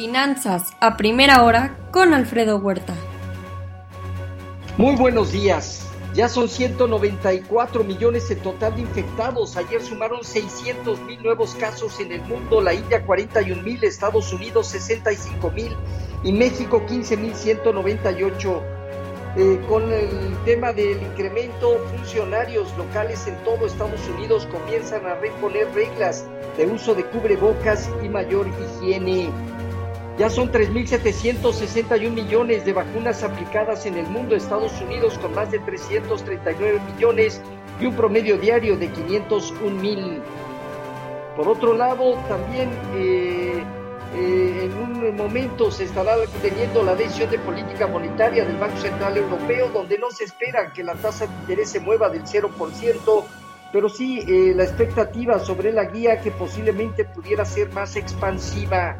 Finanzas a primera hora con Alfredo Huerta. Muy buenos días. Ya son 194 millones en total de infectados. Ayer sumaron 600 mil nuevos casos en el mundo. La India 41 mil, Estados Unidos 65 mil y México 15 mil 198. Eh, con el tema del incremento, funcionarios locales en todo Estados Unidos comienzan a reponer reglas de uso de cubrebocas y mayor higiene. Ya son 3.761 millones de vacunas aplicadas en el mundo, Estados Unidos con más de 339 millones y un promedio diario de 501 mil. Por otro lado, también eh, eh, en un momento se estará teniendo la decisión de política monetaria del Banco Central Europeo, donde no se espera que la tasa de interés se mueva del 0%, pero sí eh, la expectativa sobre la guía que posiblemente pudiera ser más expansiva.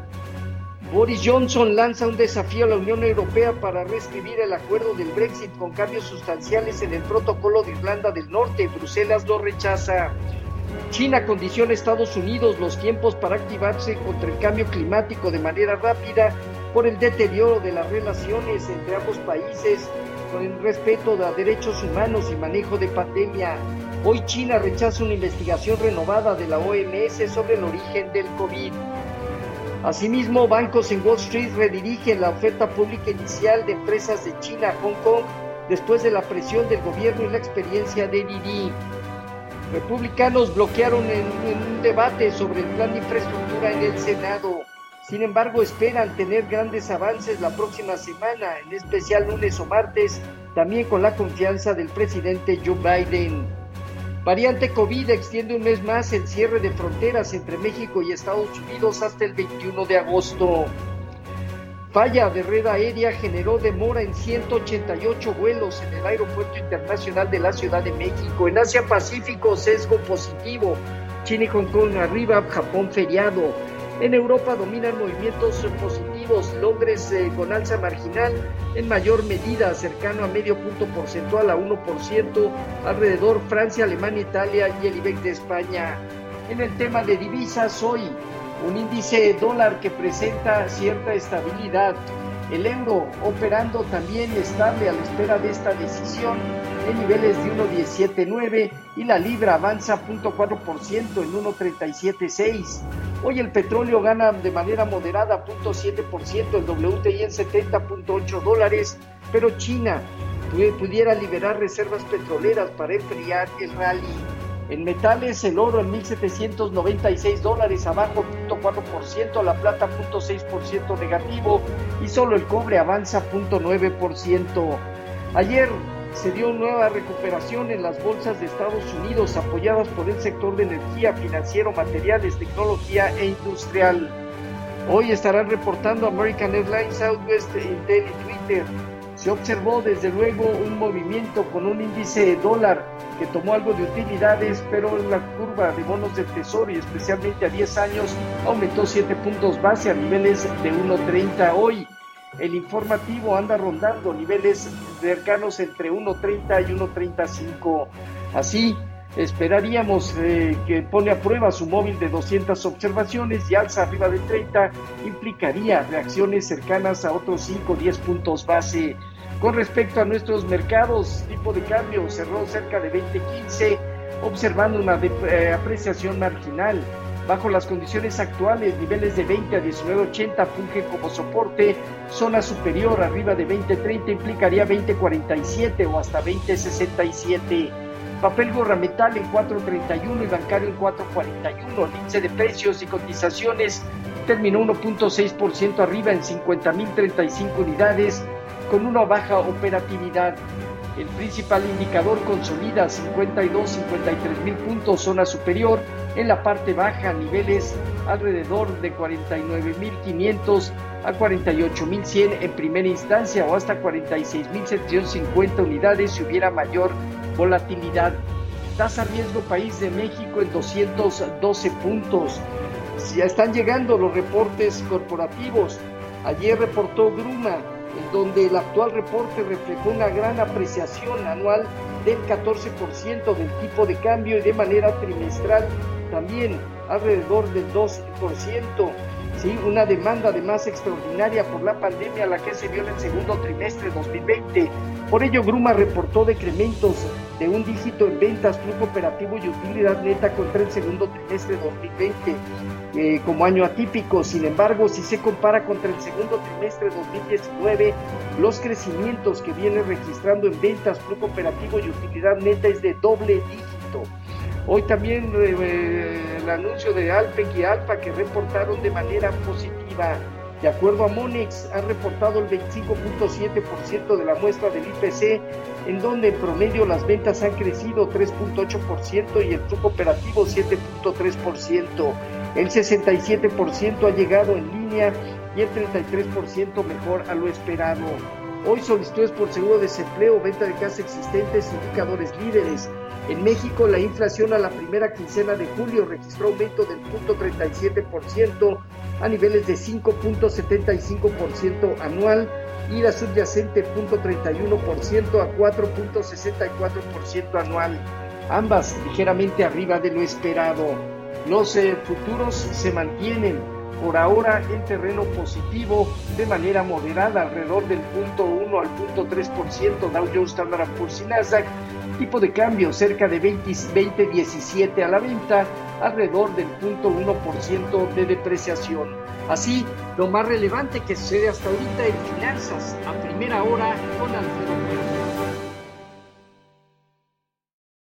Boris Johnson lanza un desafío a la Unión Europea para reescribir el acuerdo del Brexit con cambios sustanciales en el protocolo de Irlanda del Norte. Bruselas lo rechaza. China condiciona a Estados Unidos los tiempos para activarse contra el cambio climático de manera rápida por el deterioro de las relaciones entre ambos países con el respeto a derechos humanos y manejo de pandemia. Hoy China rechaza una investigación renovada de la OMS sobre el origen del COVID. Asimismo, bancos en Wall Street redirigen la oferta pública inicial de empresas de China a Hong Kong después de la presión del gobierno y la experiencia de Didi. Republicanos bloquearon en, un debate sobre el plan de infraestructura en el Senado. Sin embargo, esperan tener grandes avances la próxima semana, en especial lunes o martes, también con la confianza del presidente Joe Biden. Variante COVID extiende un mes más el cierre de fronteras entre México y Estados Unidos hasta el 21 de agosto. Falla de red aérea generó demora en 188 vuelos en el Aeropuerto Internacional de la Ciudad de México. En Asia Pacífico, sesgo positivo. China y Hong Kong arriba, Japón feriado. En Europa dominan movimientos positivos, Londres eh, con alza marginal en mayor medida, cercano a medio punto porcentual a 1%, alrededor Francia, Alemania, Italia y el IBEX de España. En el tema de divisas, hoy un índice dólar que presenta cierta estabilidad, el euro operando también estable a la espera de esta decisión en niveles de 1.179 y la libra avanza 0.4% en 1.376. Hoy el petróleo gana de manera moderada 0.7%, el WTI en 70.8 dólares, pero China pudiera liberar reservas petroleras para enfriar el rally. En metales, el oro en 1.796 dólares, abajo 0.4%, la plata 0.6% negativo y solo el cobre avanza 0.9%. Ayer se dio nueva recuperación en las bolsas de Estados Unidos apoyadas por el sector de energía, financiero, materiales, tecnología e industrial. Hoy estarán reportando American Airlines, Southwest, Intel y Twitter. Se observó desde luego un movimiento con un índice de dólar que tomó algo de utilidades, pero la curva de bonos del tesoro y especialmente a 10 años aumentó 7 puntos base a niveles de 1.30 hoy. El informativo anda rondando niveles cercanos entre 1.30 y 1.35. Así, esperaríamos eh, que pone a prueba su móvil de 200 observaciones y alza arriba de 30 implicaría reacciones cercanas a otros 5 o 10 puntos base. Con respecto a nuestros mercados, tipo de cambio cerró cerca de 20.15, observando una eh, apreciación marginal. Bajo las condiciones actuales, niveles de 20 a 19.80 fungen como soporte, zona superior arriba de 20.30 implicaría 20.47 o hasta 20.67. Papel metal en 4.31 y bancario en 4.41. El índice de precios y cotizaciones terminó 1.6% arriba en 50.035 unidades con una baja operatividad. El principal indicador consolida 52, 53 mil puntos, zona superior. En la parte baja, niveles alrededor de 49.500 a 48.100 en primera instancia o hasta 46.750 unidades si hubiera mayor volatilidad. Tasa riesgo país de México en 212 puntos. Ya están llegando los reportes corporativos. Ayer reportó Gruma en donde el actual reporte reflejó una gran apreciación anual del 14% del tipo de cambio y de manera trimestral también alrededor del 2%. ¿sí? una demanda además extraordinaria por la pandemia a la que se vio en el segundo trimestre de 2020. Por ello, Gruma reportó decrementos de un dígito en ventas, flujo operativo y utilidad neta contra el segundo trimestre de 2020 eh, como año atípico. Sin embargo, si se compara contra el segundo trimestre de 2019, los crecimientos que viene registrando en ventas, flujo operativo y utilidad neta es de doble dígito. Hoy también eh, eh, el anuncio de Alpec y Alfa que reportaron de manera positiva. De acuerdo a Monex, han reportado el 25.7% de la muestra del IPC, en donde en promedio las ventas han crecido 3.8% y el flujo operativo 7.3%. El 67% ha llegado en línea y el 33% mejor a lo esperado. Hoy solicitudes por seguro de desempleo, venta de casas existentes, indicadores líderes. En México, la inflación a la primera quincena de julio registró aumento del 0.37% a niveles de 5.75% anual y la subyacente 0.31% a 4.64% anual, ambas ligeramente arriba de lo esperado. Los eh, futuros se mantienen por ahora en terreno positivo de manera moderada, alrededor del punto 1 al punto 3% Dow Jones, Standard Poor's y Nasdaq, tipo de cambio cerca de 20.17 a la venta, alrededor del punto 1% de depreciación. Así, lo más relevante que sucede hasta ahorita en finanzas, a primera hora con Alfredo